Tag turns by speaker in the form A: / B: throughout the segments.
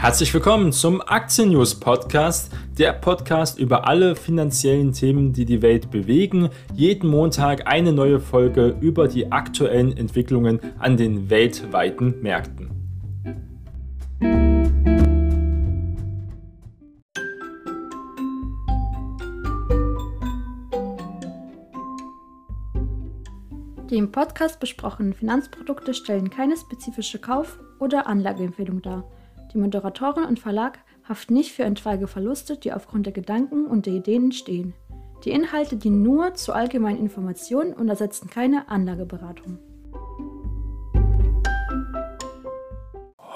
A: Herzlich willkommen zum Aktien News Podcast, der Podcast über alle finanziellen Themen, die die Welt bewegen. Jeden Montag eine neue Folge über die aktuellen Entwicklungen an den weltweiten Märkten.
B: Die im Podcast besprochenen Finanzprodukte stellen keine spezifische Kauf- oder Anlageempfehlung dar. Die Moderatorin und Verlag haften nicht für etwaige Verluste, die aufgrund der Gedanken und der Ideen entstehen. Die Inhalte dienen nur zur allgemeinen Information und ersetzen keine Anlageberatung.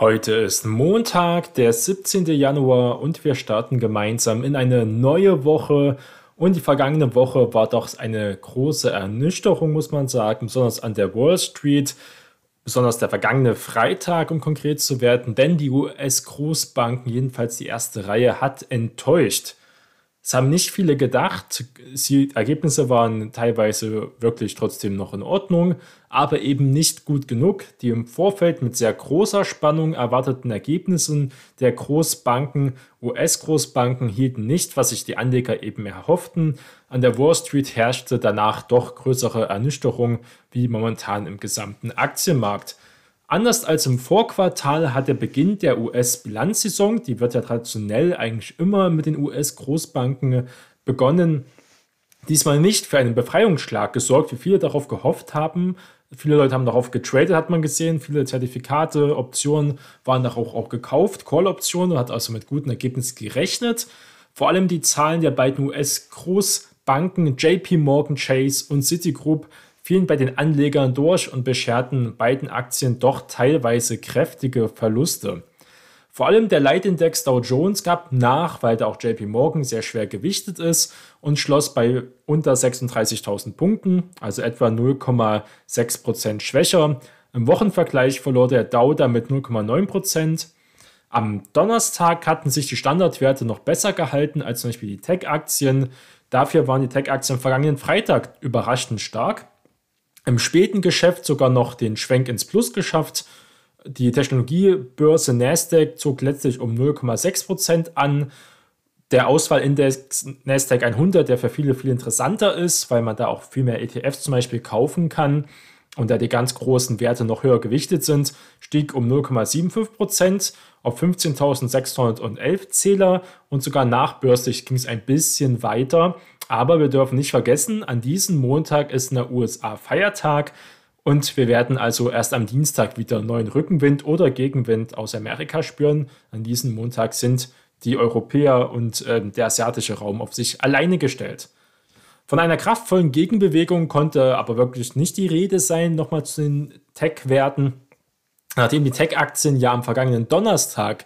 A: Heute ist Montag, der 17. Januar und wir starten gemeinsam in eine neue Woche. Und die vergangene Woche war doch eine große Ernüchterung, muss man sagen, besonders an der Wall Street besonders der vergangene Freitag, um konkret zu werden, denn die US-Großbanken, jedenfalls die erste Reihe, hat enttäuscht. Es haben nicht viele gedacht. Die Ergebnisse waren teilweise wirklich trotzdem noch in Ordnung, aber eben nicht gut genug. Die im Vorfeld mit sehr großer Spannung erwarteten Ergebnisse der Großbanken, US-Großbanken, hielten nicht, was sich die Anleger eben erhofften. An der Wall Street herrschte danach doch größere Ernüchterung wie momentan im gesamten Aktienmarkt. Anders als im Vorquartal hat der Beginn der US-Bilanzsaison, die wird ja traditionell eigentlich immer mit den US-Großbanken begonnen, diesmal nicht für einen Befreiungsschlag gesorgt, wie viele darauf gehofft haben. Viele Leute haben darauf getradet, hat man gesehen. Viele Zertifikate, Optionen waren darauf auch gekauft. Call-Optionen hat also mit guten Ergebnissen gerechnet. Vor allem die Zahlen der beiden US-Großbanken JP Morgan Chase und Citigroup fielen bei den Anlegern durch und bescherten beiden Aktien doch teilweise kräftige Verluste. Vor allem der Leitindex Dow Jones gab nach, weil da auch JP Morgan sehr schwer gewichtet ist und schloss bei unter 36.000 Punkten, also etwa 0,6% schwächer. Im Wochenvergleich verlor der Dow damit 0,9%. Am Donnerstag hatten sich die Standardwerte noch besser gehalten als zum Beispiel die Tech-Aktien. Dafür waren die Tech-Aktien am vergangenen Freitag überraschend stark im späten Geschäft sogar noch den Schwenk ins Plus geschafft. Die Technologiebörse Nasdaq zog letztlich um 0,6% an. Der Auswahlindex Nasdaq 100, der für viele viel interessanter ist, weil man da auch viel mehr ETFs zum Beispiel kaufen kann und da die ganz großen Werte noch höher gewichtet sind, stieg um 0,75% auf 15.611 Zähler und sogar nachbörslich ging es ein bisschen weiter. Aber wir dürfen nicht vergessen, an diesem Montag ist in der USA Feiertag und wir werden also erst am Dienstag wieder neuen Rückenwind oder Gegenwind aus Amerika spüren. An diesem Montag sind die Europäer und äh, der asiatische Raum auf sich alleine gestellt. Von einer kraftvollen Gegenbewegung konnte aber wirklich nicht die Rede sein, nochmal zu den Tech-Werten. Nachdem die Tech-Aktien ja am vergangenen Donnerstag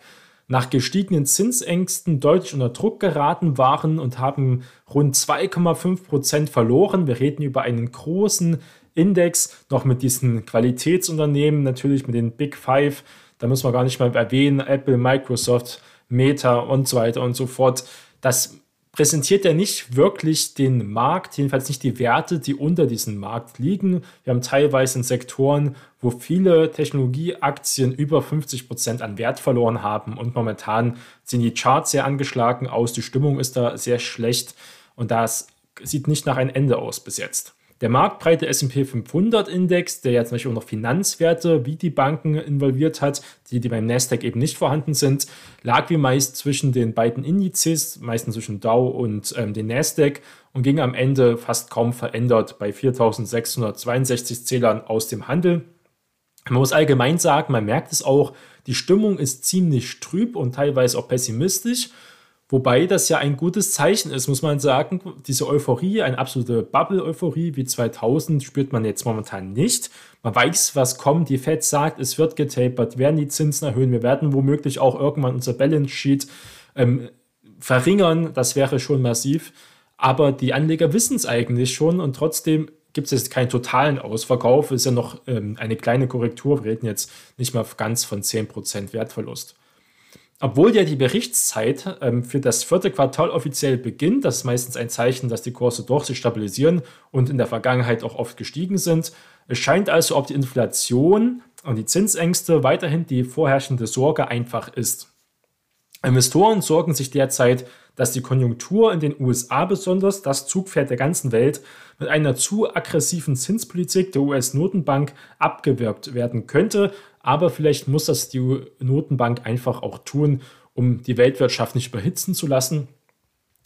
A: nach gestiegenen Zinsängsten deutlich unter Druck geraten waren und haben rund 2,5 Prozent verloren. Wir reden über einen großen Index, noch mit diesen Qualitätsunternehmen, natürlich mit den Big Five. Da muss man gar nicht mal erwähnen, Apple, Microsoft, Meta und so weiter und so fort. Das präsentiert er nicht wirklich den Markt, jedenfalls nicht die Werte, die unter diesem Markt liegen. Wir haben teilweise in Sektoren, wo viele Technologieaktien über 50 Prozent an Wert verloren haben und momentan sind die Charts sehr angeschlagen aus, die Stimmung ist da sehr schlecht und das sieht nicht nach einem Ende aus bis jetzt. Der marktbreite SP 500 Index, der ja zum Beispiel auch noch Finanzwerte wie die Banken involviert hat, die, die beim Nasdaq eben nicht vorhanden sind, lag wie meist zwischen den beiden Indizes, meistens zwischen Dow und ähm, den Nasdaq und ging am Ende fast kaum verändert bei 4662 Zählern aus dem Handel. Man muss allgemein sagen, man merkt es auch, die Stimmung ist ziemlich trüb und teilweise auch pessimistisch. Wobei das ja ein gutes Zeichen ist, muss man sagen. Diese Euphorie, eine absolute Bubble-Euphorie wie 2000 spürt man jetzt momentan nicht. Man weiß, was kommt. Die Fed sagt, es wird getapert, werden die Zinsen erhöhen. Wir werden womöglich auch irgendwann unser Balance Sheet ähm, verringern. Das wäre schon massiv. Aber die Anleger wissen es eigentlich schon und trotzdem gibt es jetzt keinen totalen Ausverkauf. Es ist ja noch ähm, eine kleine Korrektur. Wir reden jetzt nicht mal ganz von 10% Wertverlust. Obwohl ja die Berichtszeit ähm, für das vierte Quartal offiziell beginnt, das ist meistens ein Zeichen, dass die Kurse doch sich stabilisieren und in der Vergangenheit auch oft gestiegen sind. Es scheint also, ob die Inflation und die Zinsängste weiterhin die vorherrschende Sorge einfach ist. Investoren sorgen sich derzeit, dass die Konjunktur in den USA besonders, das Zugpferd der ganzen Welt, mit einer zu aggressiven Zinspolitik der US-Notenbank abgewirkt werden könnte. Aber vielleicht muss das die Notenbank einfach auch tun, um die Weltwirtschaft nicht überhitzen zu lassen.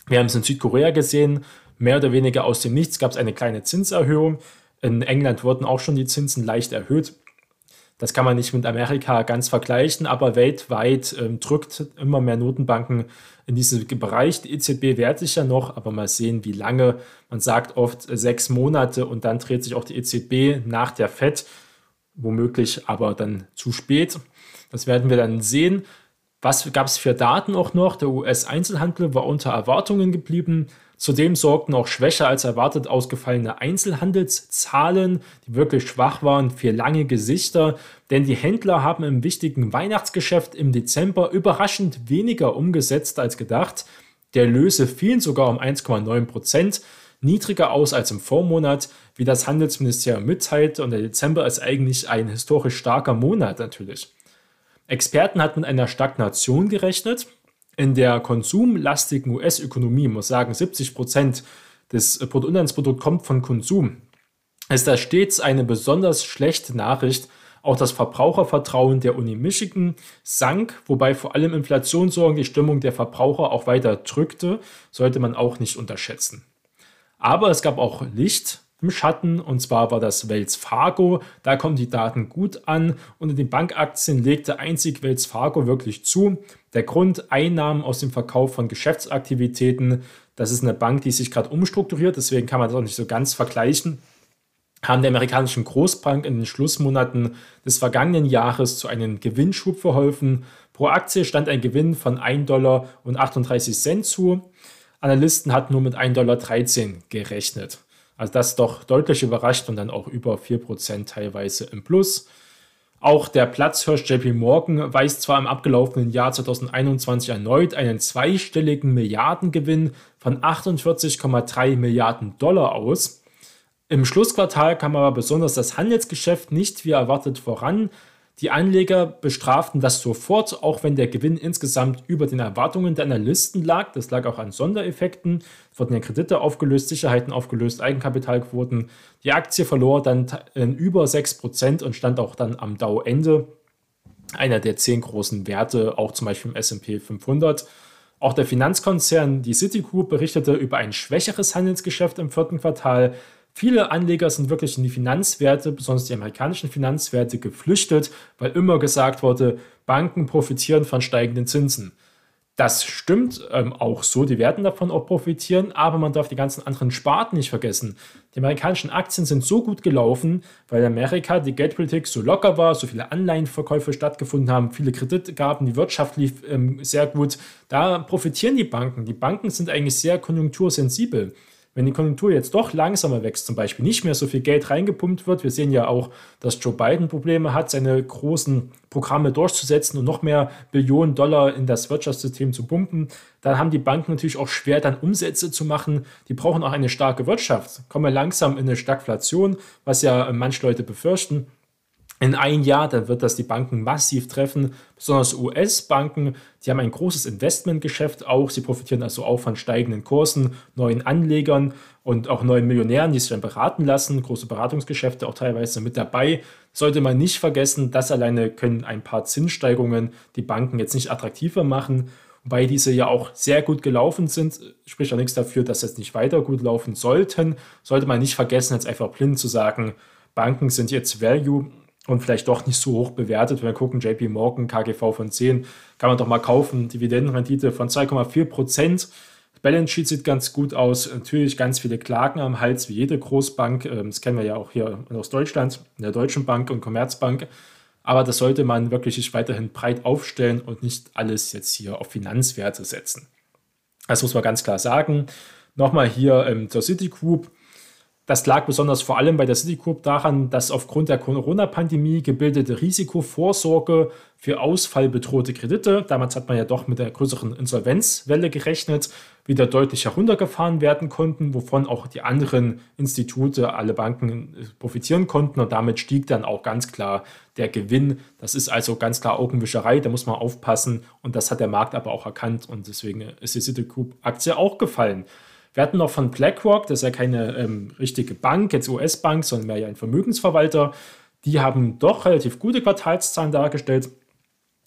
A: Wir haben es in Südkorea gesehen, mehr oder weniger aus dem Nichts gab es eine kleine Zinserhöhung. In England wurden auch schon die Zinsen leicht erhöht. Das kann man nicht mit Amerika ganz vergleichen, aber weltweit ähm, drückt immer mehr Notenbanken in diesen Bereich. Die EZB wehrt sich ja noch, aber mal sehen, wie lange. Man sagt oft äh, sechs Monate und dann dreht sich auch die EZB nach der FED, womöglich aber dann zu spät. Das werden wir dann sehen. Was gab es für Daten auch noch? Der US-Einzelhandel war unter Erwartungen geblieben. Zudem sorgten auch schwächer als erwartet ausgefallene Einzelhandelszahlen, die wirklich schwach waren, für lange Gesichter, denn die Händler haben im wichtigen Weihnachtsgeschäft im Dezember überraschend weniger umgesetzt als gedacht. Der Löse fielen sogar um 1,9 Prozent, niedriger aus als im Vormonat, wie das Handelsministerium mitteilte, und der Dezember ist eigentlich ein historisch starker Monat natürlich. Experten hatten mit einer Stagnation gerechnet, in der konsumlastigen US-Ökonomie, muss sagen, 70 Prozent des Bruttoinlandsprodukts kommt von Konsum, ist das stets eine besonders schlechte Nachricht. Auch das Verbrauchervertrauen der Uni Michigan sank, wobei vor allem Inflationssorgen die Stimmung der Verbraucher auch weiter drückte, sollte man auch nicht unterschätzen. Aber es gab auch Licht im Schatten und zwar war das Wells Fargo. Da kommen die Daten gut an und in den Bankaktien legte einzig Wells Fargo wirklich zu. Der Grund Einnahmen aus dem Verkauf von Geschäftsaktivitäten. Das ist eine Bank, die sich gerade umstrukturiert, deswegen kann man das auch nicht so ganz vergleichen. Haben der amerikanischen Großbank in den Schlussmonaten des vergangenen Jahres zu einem Gewinnschub verholfen. Pro Aktie stand ein Gewinn von 1,38 Dollar zu. Analysten hatten nur mit 1,13 Dollar gerechnet. Also das doch deutlich überrascht und dann auch über 4% teilweise im Plus. Auch der Platzhirsch JP Morgan weist zwar im abgelaufenen Jahr 2021 erneut einen zweistelligen Milliardengewinn von 48,3 Milliarden Dollar aus. Im Schlussquartal kam aber besonders das Handelsgeschäft nicht wie erwartet voran. Die Anleger bestraften das sofort, auch wenn der Gewinn insgesamt über den Erwartungen der Analysten lag. Das lag auch an Sondereffekten. Es wurden ja Kredite aufgelöst, Sicherheiten aufgelöst, Eigenkapitalquoten. Die Aktie verlor dann über 6% und stand auch dann am Dow-Ende. Einer der zehn großen Werte, auch zum Beispiel im SP 500. Auch der Finanzkonzern, die Citigroup, berichtete über ein schwächeres Handelsgeschäft im vierten Quartal. Viele Anleger sind wirklich in die Finanzwerte, besonders die amerikanischen Finanzwerte, geflüchtet, weil immer gesagt wurde, Banken profitieren von steigenden Zinsen. Das stimmt ähm, auch so, die werden davon auch profitieren, aber man darf die ganzen anderen Sparten nicht vergessen. Die amerikanischen Aktien sind so gut gelaufen, weil in Amerika die Geldpolitik so locker war, so viele Anleihenverkäufe stattgefunden haben, viele Kredite gaben, die Wirtschaft lief ähm, sehr gut. Da profitieren die Banken. Die Banken sind eigentlich sehr konjunktursensibel. Wenn die Konjunktur jetzt doch langsamer wächst, zum Beispiel nicht mehr so viel Geld reingepumpt wird, wir sehen ja auch, dass Joe Biden Probleme hat, seine großen Programme durchzusetzen und noch mehr Billionen Dollar in das Wirtschaftssystem zu pumpen, dann haben die Banken natürlich auch schwer, dann Umsätze zu machen. Die brauchen auch eine starke Wirtschaft. Kommen langsam in eine Stagflation, was ja manche Leute befürchten in ein Jahr, dann wird das die Banken massiv treffen, besonders US-Banken, die haben ein großes Investmentgeschäft auch, sie profitieren also auch von steigenden Kursen, neuen Anlegern und auch neuen Millionären, die sich dann beraten lassen, große Beratungsgeschäfte auch teilweise mit dabei. Sollte man nicht vergessen, das alleine können ein paar Zinssteigerungen die Banken jetzt nicht attraktiver machen, wobei diese ja auch sehr gut gelaufen sind, spricht auch nichts dafür, dass jetzt nicht weiter gut laufen sollten. Sollte man nicht vergessen, jetzt einfach blind zu sagen, Banken sind jetzt Value und vielleicht doch nicht so hoch bewertet. Wenn wir gucken, JP Morgan, KGV von 10, kann man doch mal kaufen. Dividendenrendite von 2,4 Prozent. Balance Sheet sieht ganz gut aus. Natürlich ganz viele Klagen am Hals, wie jede Großbank. Ähm, das kennen wir ja auch hier aus Deutschland, in der Deutschen Bank und Commerzbank. Aber das sollte man wirklich sich weiterhin breit aufstellen und nicht alles jetzt hier auf Finanzwerte setzen. Das muss man ganz klar sagen. Nochmal hier ähm, zur Citigroup Das lag besonders vor allem bei der Citigroup daran, dass aufgrund der Corona-Pandemie gebildete Risikovorsorge für ausfallbedrohte Kredite, damals hat man ja doch mit der größeren Insolvenzwelle gerechnet, wieder deutlich heruntergefahren werden konnten, wovon auch die anderen Institute, alle Banken äh, profitieren konnten und damit stieg dann auch ganz klar der Gewinn. Das ist also ganz klar Augenwischerei, da muss man aufpassen und das hat der Markt aber auch erkannt und deswegen ist die Citigroup-Aktie auch gefallen. Wir hatten noch von BlackRock, das ist ja keine ähm, richtige Bank, jetzt US-Bank, sondern mehr ja ein Vermögensverwalter. Die haben doch relativ gute Quartalszahlen dargestellt.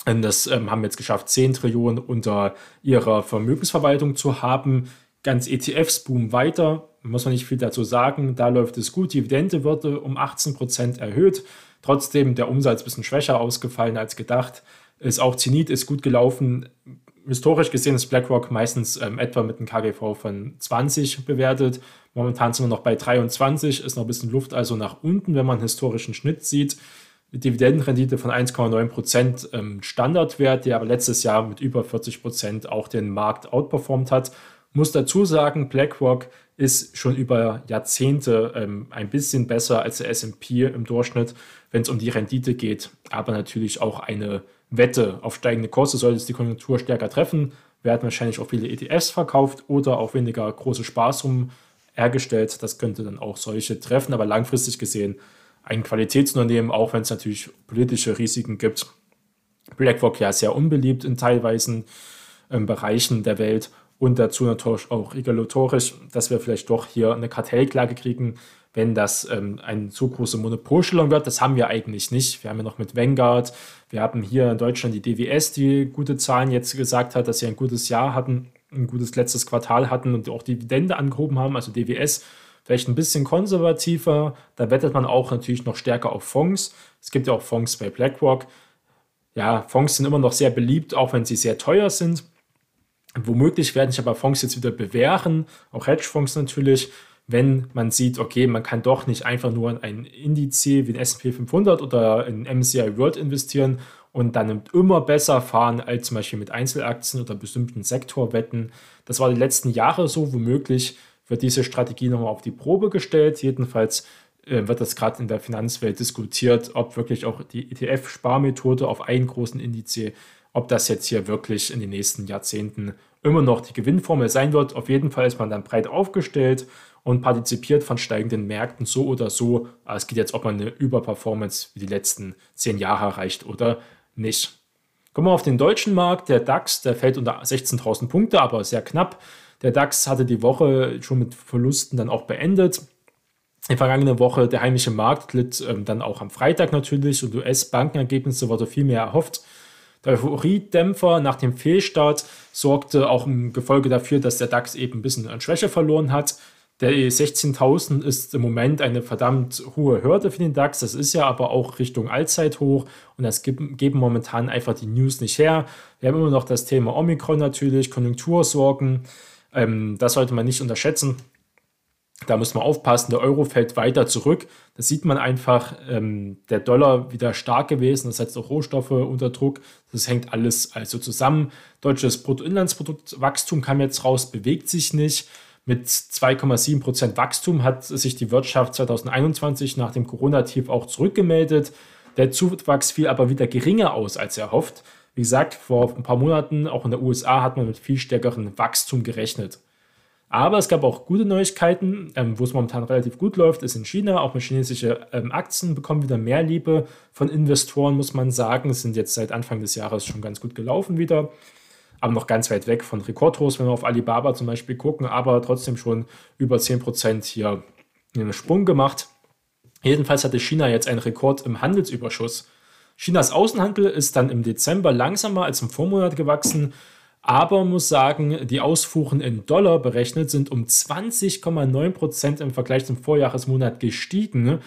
A: Und das ähm, haben jetzt geschafft, 10 Trillionen unter ihrer Vermögensverwaltung zu haben. Ganz ETFs boomen weiter, muss man nicht viel dazu sagen. Da läuft es gut. Dividende wurde um 18 Prozent erhöht. Trotzdem der Umsatz ein bisschen schwächer ausgefallen als gedacht. Ist auch Zenit ist gut gelaufen historisch gesehen ist BlackRock meistens ähm, etwa mit einem KGV von 20 bewertet. Momentan sind wir noch bei 23, ist noch ein bisschen Luft also nach unten, wenn man einen historischen Schnitt sieht. Die Dividendenrendite von 1,9 Prozent ähm, Standardwert, der aber letztes Jahr mit über 40 Prozent auch den Markt outperformt hat. Muss dazu sagen, BlackRock ist schon über Jahrzehnte ähm, ein bisschen besser als der SP im Durchschnitt, wenn es um die Rendite geht, aber natürlich auch eine Wette auf steigende Kurse sollte es die Konjunktur stärker treffen, werden wahrscheinlich auch viele ETFs verkauft oder auch weniger große Spaßsummen hergestellt. Das könnte dann auch solche treffen, aber langfristig gesehen ein Qualitätsunternehmen, auch wenn es natürlich politische Risiken gibt. BlackRock ja sehr unbeliebt in teilweisen ähm, Bereichen der Welt und dazu natürlich auch regulatorisch, dass wir vielleicht doch hier eine Kartellklage kriegen, wenn das ähm, eine zu große Monopolstellung wird. Das haben wir eigentlich nicht. Wir haben ja noch mit Vanguard, wir haben hier in Deutschland die DWS, die gute Zahlen jetzt gesagt hat, dass sie ein gutes Jahr hatten, ein gutes letztes Quartal hatten und auch Dividende angehoben haben. Also DWS vielleicht ein bisschen konservativer. Da wettet man auch natürlich noch stärker auf Fonds. Es gibt ja auch Fonds bei BlackRock. Ja, Fonds sind immer noch sehr beliebt, auch wenn sie sehr teuer sind. Womöglich werden sich aber Fonds jetzt wieder bewähren, auch Hedgefonds natürlich, wenn man sieht, okay, man kann doch nicht einfach nur in ein Indiz wie ein S&P 500 oder in MSCI World investieren und dann immer besser fahren als zum Beispiel mit Einzelaktien oder bestimmten Sektorwetten. Das war die letzten Jahre so, womöglich wird diese Strategie nochmal auf die Probe gestellt. Jedenfalls äh, wird das gerade in der Finanzwelt diskutiert, ob wirklich auch die ETF-Sparmethode auf einen großen Indiz ob das jetzt hier wirklich in den nächsten Jahrzehnten immer noch die Gewinnformel sein wird. Auf jeden Fall ist man dann breit aufgestellt und partizipiert von steigenden Märkten so oder so. Es geht jetzt, ob man eine Überperformance wie die letzten zehn Jahre erreicht oder nicht. Kommen wir auf den deutschen Markt. Der DAX, der fällt unter 16.000 Punkte, aber sehr knapp. Der DAX hatte die Woche schon mit Verlusten dann auch beendet. Die vergangene Woche der heimische Markt glitt ähm, dann auch am Freitag natürlich und US-Bankenergebnisse wurde viel mehr erhofft. Der Euphoriedämpfer nach dem Fehlstart sorgte auch im Gefolge dafür, dass der DAX eben ein bisschen an Schwäche verloren hat. Der 16.000 ist im Moment eine verdammt hohe Hürde für den DAX. Das ist ja aber auch Richtung Allzeithoch und das geben momentan einfach die News nicht her. Wir haben immer noch das Thema Omikron natürlich, Konjunktursorgen. Ähm, das sollte man nicht unterschätzen. Da muss man aufpassen, der Euro fällt weiter zurück. Das sieht man einfach, ähm, der Dollar wieder stark gewesen, das setzt auch Rohstoffe unter Druck. Das hängt alles also zusammen. Deutsches Bruttoinlandsproduktwachstum kam jetzt raus, bewegt sich nicht. Mit 2,7 Prozent Wachstum hat sich die Wirtschaft 2021 nach dem Corona-Tief auch zurückgemeldet. Der Zuwachs fiel aber wieder geringer aus als erhofft. Wie gesagt, vor ein paar Monaten, auch in der USA, hat man mit viel stärkerem Wachstum gerechnet. Aber es gab auch gute Neuigkeiten, ähm, wo es momentan relativ gut läuft, ist in China. Auch chinesische ähm, Aktien bekommen wieder mehr Liebe von Investoren, muss man sagen. Es sind jetzt seit Anfang des Jahres schon ganz gut gelaufen wieder. Aber noch ganz weit weg von Rekordhochs, wenn wir auf Alibaba zum Beispiel gucken, aber trotzdem schon über 10% hier einen Sprung gemacht. Jedenfalls hatte China jetzt einen Rekord im Handelsüberschuss. Chinas Außenhandel ist dann im Dezember langsamer als im Vormonat gewachsen aber muss sagen, die Ausfuhren in Dollar berechnet sind um 20,9 Prozent im Vergleich zum Vorjahresmonat gestiegen.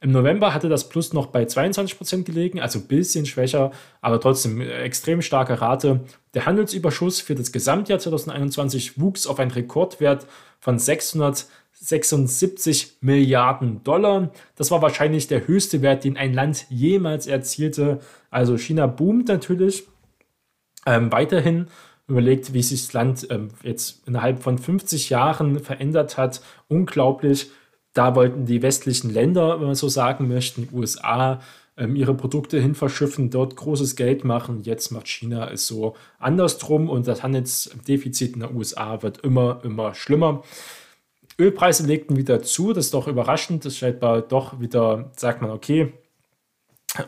A: Im November hatte das Plus noch bei 22 Prozent gelegen, also ein bisschen schwächer, aber trotzdem extrem starke Rate. Der Handelsüberschuss für das Gesamtjahr 2021 wuchs auf einen Rekordwert von 676 Milliarden Dollar. Das war wahrscheinlich der höchste Wert, den ein Land jemals erzielte. Also China boomt natürlich ähm, weiterhin überlegt, wie sich das Land ähm, jetzt innerhalb von 50 Jahren verändert hat, unglaublich. Da wollten die westlichen Länder, wenn man so sagen möchte, die USA, ähm, ihre Produkte hin verschiffen, dort großes Geld machen. Jetzt macht China es so andersrum und das Handelsdefizit in den USA wird immer, immer schlimmer. Ölpreise legten wieder zu, das ist doch überraschend. Das scheint doch wieder, sagt man, okay,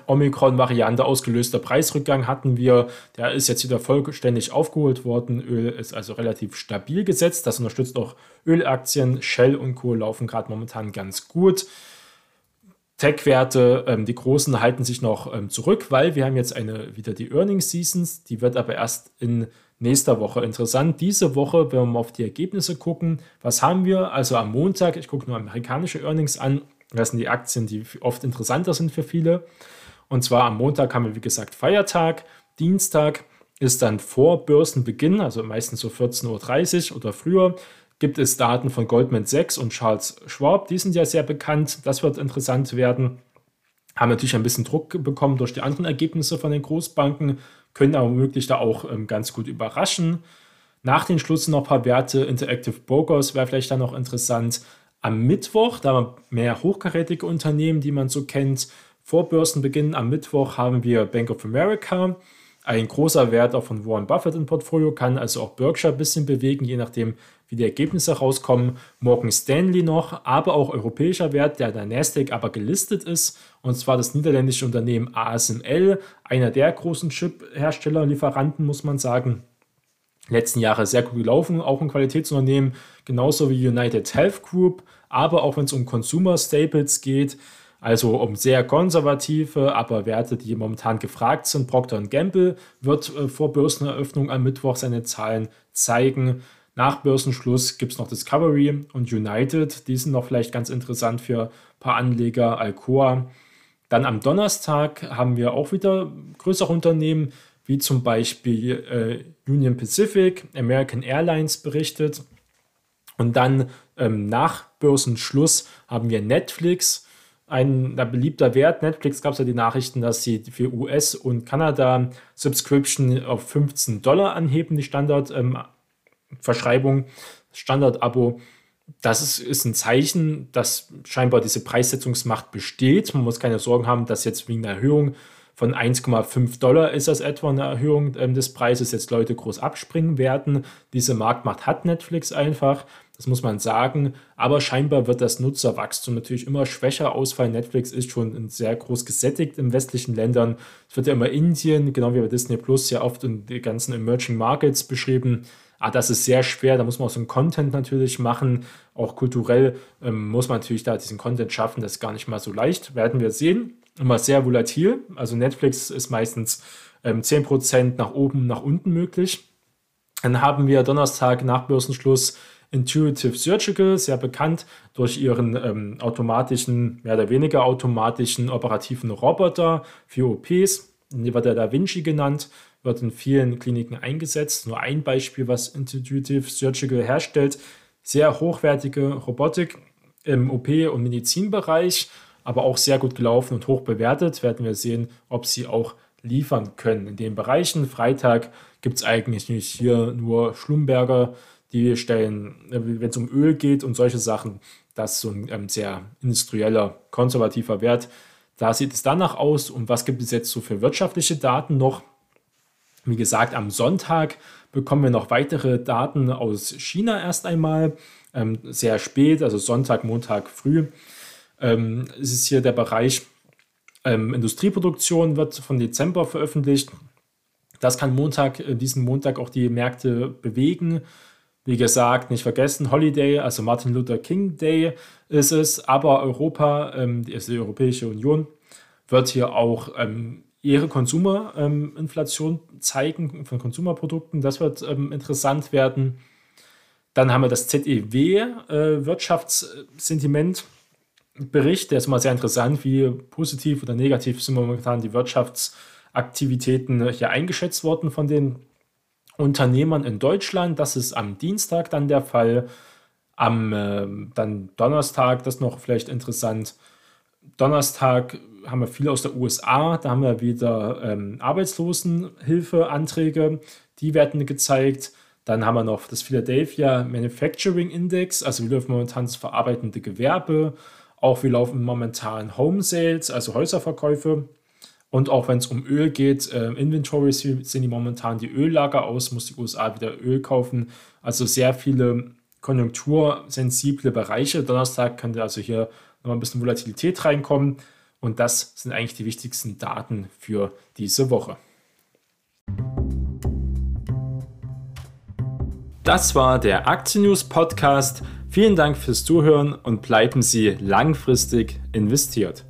A: Omikron-Variante ausgelöster Preisrückgang hatten wir. Der ist jetzt wieder vollständig aufgeholt worden. Öl ist also relativ stabil gesetzt. Das unterstützt auch Ölaktien. Shell und Co. laufen gerade momentan ganz gut. Tech-Werte, ähm, die großen, halten sich noch ähm, zurück, weil wir haben jetzt eine, wieder die Earnings Seasons. Die wird aber erst in nächster Woche interessant. Diese Woche, wenn wir mal auf die Ergebnisse gucken, was haben wir? Also am Montag, ich gucke nur amerikanische Earnings an. Das sind die Aktien, die oft interessanter sind für viele. Und zwar am Montag haben wir, wie gesagt, Feiertag. Dienstag ist dann vor Börsenbeginn, also meistens so 14.30 Uhr oder früher, gibt es Daten von Goldman Sachs und Charles Schwab. Die sind ja sehr bekannt. Das wird interessant werden. Haben natürlich ein bisschen Druck bekommen durch die anderen Ergebnisse von den Großbanken, können aber womöglich da auch ähm, ganz gut überraschen. Nach den Schluss noch ein paar Werte. Interactive Brokers wäre vielleicht dann noch interessant. Am Mittwoch, da haben wir mehr hochkarätige Unternehmen, die man so kennt. Vor Börsenbeginn am Mittwoch haben wir Bank of America. Ein großer Wert auch von Warren Buffett im Portfolio kann also auch Berkshire ein bisschen bewegen, je nachdem, wie die Ergebnisse rauskommen. Morgan Stanley noch, aber auch europäischer Wert, der der Nasdaq aber gelistet ist, und zwar das niederländische Unternehmen ASML, einer der großen Chip-Hersteller, Lieferanten, muss man sagen. Letzten Jahre sehr gut gelaufen, auch ein Qualitätsunternehmen, genauso wie United Health Group, aber auch wenn es um Consumer Staples geht, also um sehr konservative, aber Werte, die momentan gefragt sind. Procter Gamble wird äh, vor Börseneröffnung am Mittwoch seine Zahlen zeigen. Nach Börsenschluss gibt es noch Discovery und United. Die sind noch vielleicht ganz interessant für ein paar Anleger. Alcoa. Dann am Donnerstag haben wir auch wieder größere Unternehmen, wie zum Beispiel äh, Union Pacific, American Airlines berichtet. Und dann ähm, nach Börsenschluss haben wir Netflix ein beliebter Wert. Netflix gab es ja die Nachrichten, dass sie für US und Kanada Subscription auf 15 Dollar anheben, die Standardverschreibung, ähm, Standard-Abo. Das ist, ist ein Zeichen, dass scheinbar diese Preissetzungsmacht besteht. Man muss keine Sorgen haben, dass jetzt wegen einer Erhöhung von 1,5 Dollar ist das etwa eine Erhöhung ähm, des Preises, jetzt Leute groß abspringen werden. Diese Marktmacht hat Netflix einfach. Das muss man sagen. Aber scheinbar wird das Nutzerwachstum natürlich immer schwächer ausfallen. Netflix ist schon sehr groß gesättigt in westlichen Ländern. Es wird ja immer Indien, genau wie bei Disney Plus, ja oft in die ganzen Emerging Markets beschrieben. Ah, das ist sehr schwer. Da muss man auch so einen Content natürlich machen. Auch kulturell ähm, muss man natürlich da diesen Content schaffen. Das ist gar nicht mal so leicht. Werden wir sehen. Immer sehr volatil. Also Netflix ist meistens ähm, 10% nach oben, nach unten möglich. Dann haben wir Donnerstag nach Börsenschluss Intuitive Surgical, sehr bekannt durch ihren ähm, automatischen, mehr oder weniger automatischen operativen Roboter für OPs. Die wird der Da Vinci genannt, wird in vielen Kliniken eingesetzt. Nur ein Beispiel, was Intuitive Surgical herstellt. Sehr hochwertige Robotik im OP- und Medizinbereich, aber auch sehr gut gelaufen und hoch bewertet. Werden wir sehen, ob sie auch liefern können. In den Bereichen Freitag gibt es eigentlich nicht hier nur Schlumberger die stellen, äh, wenn es um Öl geht und solche Sachen, das ist so ein ähm, sehr industrieller, konservativer Wert. Da sieht es danach aus. Und was gibt es jetzt so für wirtschaftliche Daten noch? Wie gesagt, am Sonntag bekommen wir noch weitere Daten aus China erst einmal. Ähm, sehr spät, also Sonntag, Montag früh. Ähm, es ist hier der Bereich ähm, Industrieproduktion, wird von Dezember veröffentlicht. Das kann Montag, äh, diesen Montag auch die Märkte bewegen. Wie gesagt, nicht vergessen, Holiday, also Martin Luther King Day ist es, aber Europa, ähm, die, also die Europäische Union, wird hier auch ähm, ihre Konsumerinflation ähm, zeigen von Konsumerprodukten. Das wird ähm, interessant werden. Dann haben wir das ZEW äh, der ist mal sehr interessant, wie positiv oder negativ sind momentan die Wirtschaftsaktivitäten hier eingeschätzt worden von den Unternehmern in Deutschland. Das ist am Dienstag dann der Fall. Am äh, dann Donnerstag, das ist noch vielleicht interessant. Donnerstag haben wir viel aus der USA. Da haben wir wieder ähm, Arbeitslosenhilfeanträge. Die werden gezeigt. Dann haben wir noch das Philadelphia Manufacturing Index, also wie läuft momentan das verarbeitende Gewerbe, auch wie laufen momentan Home Sales, also Häuserverkäufe. Und auch wenn es um Öl geht, äh, Inventories sind die momentan die Öllager aus, muss die USA wieder Öl kaufen. Also sehr viele konjunktursensible Bereiche. Donnerstag könnte also hier nochmal ein bisschen Volatilität reinkommen. Und das sind eigentlich die wichtigsten Daten für diese Woche. Das war der Aktien News Podcast. Vielen Dank fürs Zuhören und bleiben Sie langfristig investiert.